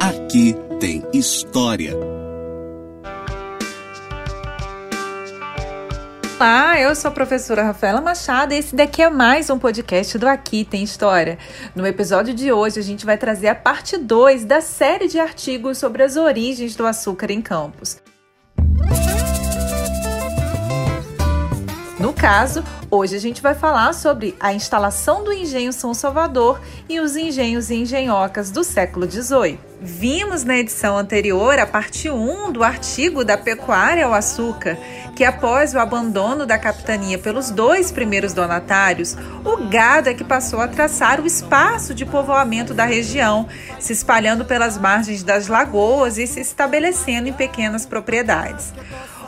Aqui tem história. Olá, eu sou a professora Rafaela Machado e esse daqui é mais um podcast do Aqui Tem História. No episódio de hoje, a gente vai trazer a parte 2 da série de artigos sobre as origens do açúcar em Campos. No caso, hoje a gente vai falar sobre a instalação do engenho São Salvador e os engenhos e engenhocas do século XVIII. Vimos na edição anterior a parte 1 do artigo da pecuária ao açúcar, que após o abandono da capitania pelos dois primeiros donatários, o gado é que passou a traçar o espaço de povoamento da região, se espalhando pelas margens das lagoas e se estabelecendo em pequenas propriedades.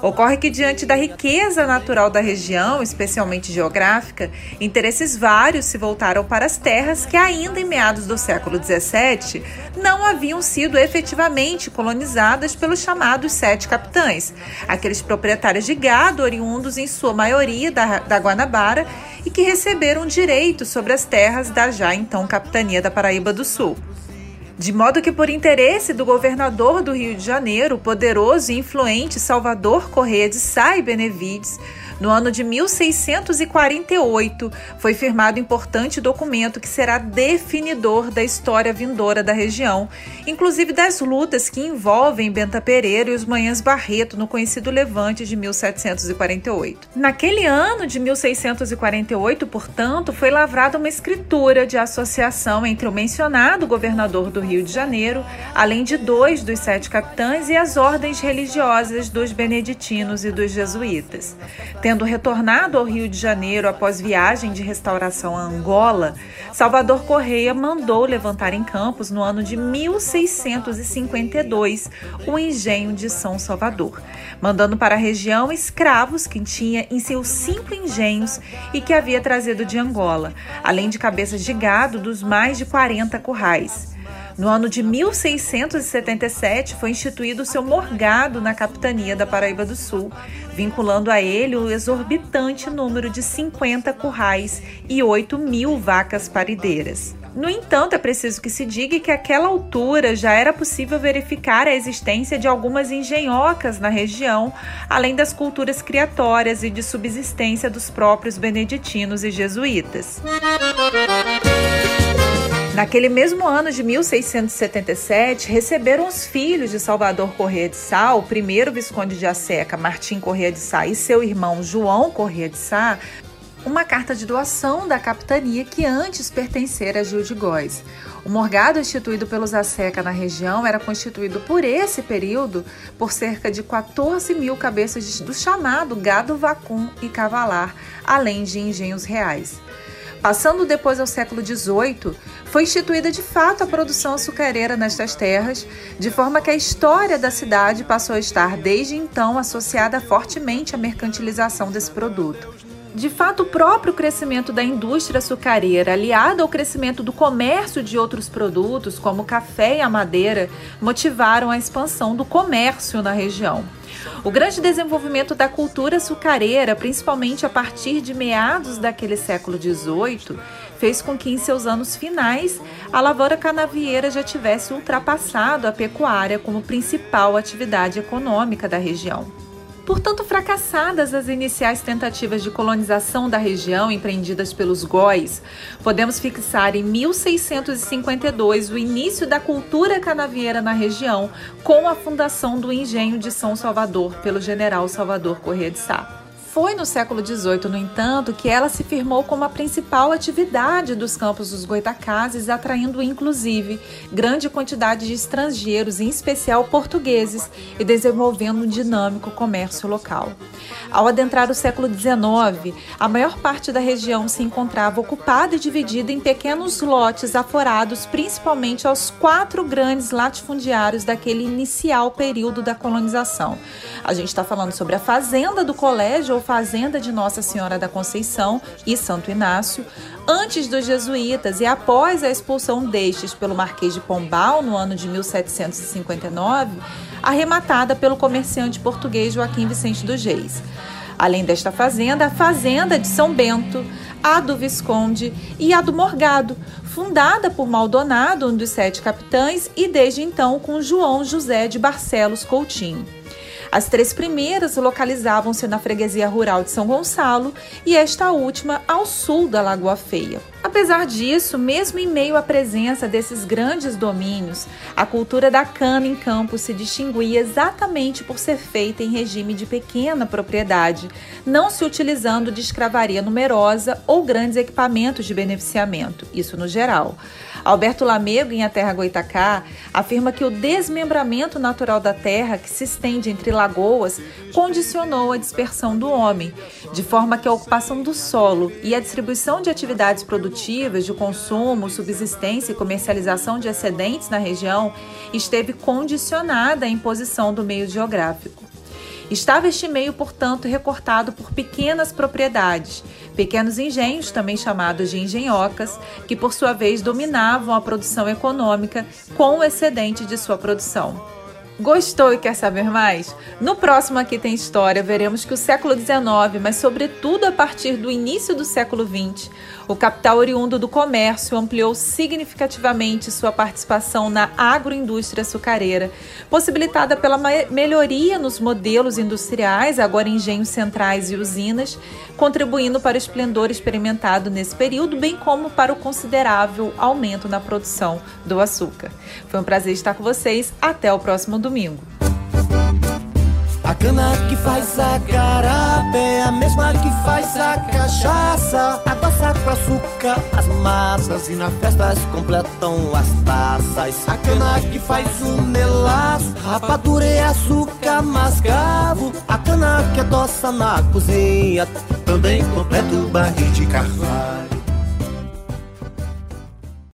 Ocorre que, diante da riqueza natural da região, especialmente geográfica, interesses vários se voltaram para as terras que, ainda em meados do século XVII, não haviam sido efetivamente colonizadas pelos chamados sete capitães, aqueles proprietários de gado oriundos, em sua maioria, da, da Guanabara e que receberam direitos sobre as terras da já então capitania da Paraíba do Sul. De modo que, por interesse do governador do Rio de Janeiro, poderoso e influente Salvador Corrêa de Sá Benevides, no ano de 1648, foi firmado importante documento que será definidor da história vindoura da região, inclusive das lutas que envolvem Benta Pereira e os Manhãs Barreto no conhecido Levante de 1748. Naquele ano de 1648, portanto, foi lavrada uma escritura de associação entre o mencionado governador do Rio de Janeiro, além de dois dos sete capitães e as ordens religiosas dos beneditinos e dos jesuítas. Tendo retornado ao Rio de Janeiro após viagem de restauração a Angola, Salvador Correia mandou levantar em Campos, no ano de 1652, o engenho de São Salvador, mandando para a região escravos que tinha em seus cinco engenhos e que havia trazido de Angola, além de cabeças de gado dos mais de 40 currais. No ano de 1677 foi instituído o seu morgado na capitania da Paraíba do Sul, vinculando a ele o exorbitante número de 50 currais e 8 mil vacas parideiras. No entanto, é preciso que se diga que àquela altura já era possível verificar a existência de algumas engenhocas na região, além das culturas criatórias e de subsistência dos próprios beneditinos e jesuítas. Naquele mesmo ano de 1677, receberam os filhos de Salvador Corrêa de Sá, o primeiro Visconde de Asseca, Martim Corrêa de Sá, e seu irmão João Corrêa de Sá, uma carta de doação da capitania que antes pertencera a Gil de Góis. O morgado instituído pelos Asseca na região era constituído por esse período por cerca de 14 mil cabeças do chamado gado vacum e cavalar, além de engenhos reais. Passando depois ao século XVIII, foi instituída de fato a produção açucareira nestas terras, de forma que a história da cidade passou a estar desde então associada fortemente à mercantilização desse produto. De fato, o próprio crescimento da indústria açucareira, aliado ao crescimento do comércio de outros produtos, como o café e a madeira, motivaram a expansão do comércio na região. O grande desenvolvimento da cultura açucareira, principalmente a partir de meados daquele século XVIII, fez com que em seus anos finais a lavoura canavieira já tivesse ultrapassado a pecuária como principal atividade econômica da região. Portanto, fracassadas as iniciais tentativas de colonização da região empreendidas pelos góis, podemos fixar em 1652 o início da cultura canavieira na região, com a fundação do engenho de São Salvador pelo general Salvador Corrêa de Sá. Foi no século XVIII, no entanto, que ela se firmou como a principal atividade dos campos dos goitacazes, atraindo inclusive grande quantidade de estrangeiros, em especial portugueses, e desenvolvendo um dinâmico comércio local. Ao adentrar o século XIX, a maior parte da região se encontrava ocupada e dividida em pequenos lotes aforados principalmente aos quatro grandes latifundiários daquele inicial período da colonização. A gente está falando sobre a fazenda do colégio fazenda de Nossa Senhora da Conceição e Santo Inácio, antes dos jesuítas e após a expulsão destes pelo Marquês de Pombal no ano de 1759, arrematada pelo comerciante português Joaquim Vicente dos Reis. Além desta fazenda, a Fazenda de São Bento, a do Visconde e a do Morgado, fundada por Maldonado, um dos sete capitães, e desde então com João José de Barcelos Coutinho. As três primeiras localizavam-se na freguesia rural de São Gonçalo e esta última ao sul da Lagoa Feia. Apesar disso, mesmo em meio à presença desses grandes domínios, a cultura da cana em campo se distinguia exatamente por ser feita em regime de pequena propriedade, não se utilizando de escravaria numerosa ou grandes equipamentos de beneficiamento, isso no geral. Alberto Lamego, em A Terra Goitacá, afirma que o desmembramento natural da terra, que se estende entre lagoas, condicionou a dispersão do homem, de forma que a ocupação do solo e a distribuição de atividades produtivas, de consumo, subsistência e comercialização de excedentes na região esteve condicionada à imposição do meio geográfico. Estava este meio, portanto, recortado por pequenas propriedades, pequenos engenhos, também chamados de engenhocas, que por sua vez dominavam a produção econômica com o excedente de sua produção. Gostou e quer saber mais? No próximo Aqui Tem História, veremos que o século XIX, mas sobretudo a partir do início do século XX, o capital oriundo do comércio ampliou significativamente sua participação na agroindústria açucareira, possibilitada pela melhoria nos modelos industriais, agora engenhos centrais e usinas, contribuindo para o esplendor experimentado nesse período, bem como para o considerável aumento na produção do açúcar. Foi um prazer estar com vocês. Até o próximo domingo. A cana que faz a carapé, a mesma que faz a cachaça. Adoça com açúcar as massas e na festa se completam as taças. A cana que faz o melaço, rapadura e açúcar mascavo. A cana que adoça na cozinha, também completa o barril de carvalho.